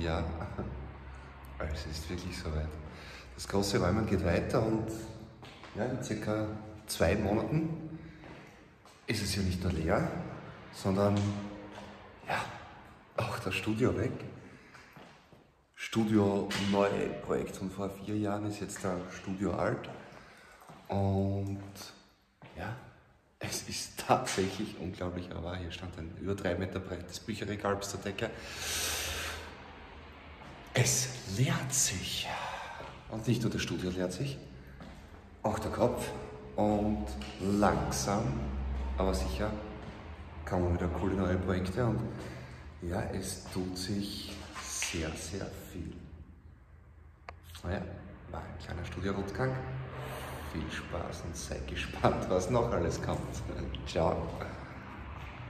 Ja, es ist wirklich soweit. Das große Räumen geht weiter und ja, in circa zwei Monaten ist es ja nicht nur leer, sondern ja, auch das Studio weg. Studio neu Projekt von vor vier Jahren ist jetzt da Studio alt. Und ja, es ist tatsächlich unglaublich, aber hier stand ein über drei Meter breites Bücherregal bis zur Decke. Es leert sich. Und nicht nur das Studio leert sich, auch der Kopf. Und langsam, aber sicher, kommen wieder coole neue Projekte. Und ja, es tut sich sehr, sehr viel. Naja, war ein kleiner Studio-Rundgang. Viel Spaß und seid gespannt, was noch alles kommt. Ciao.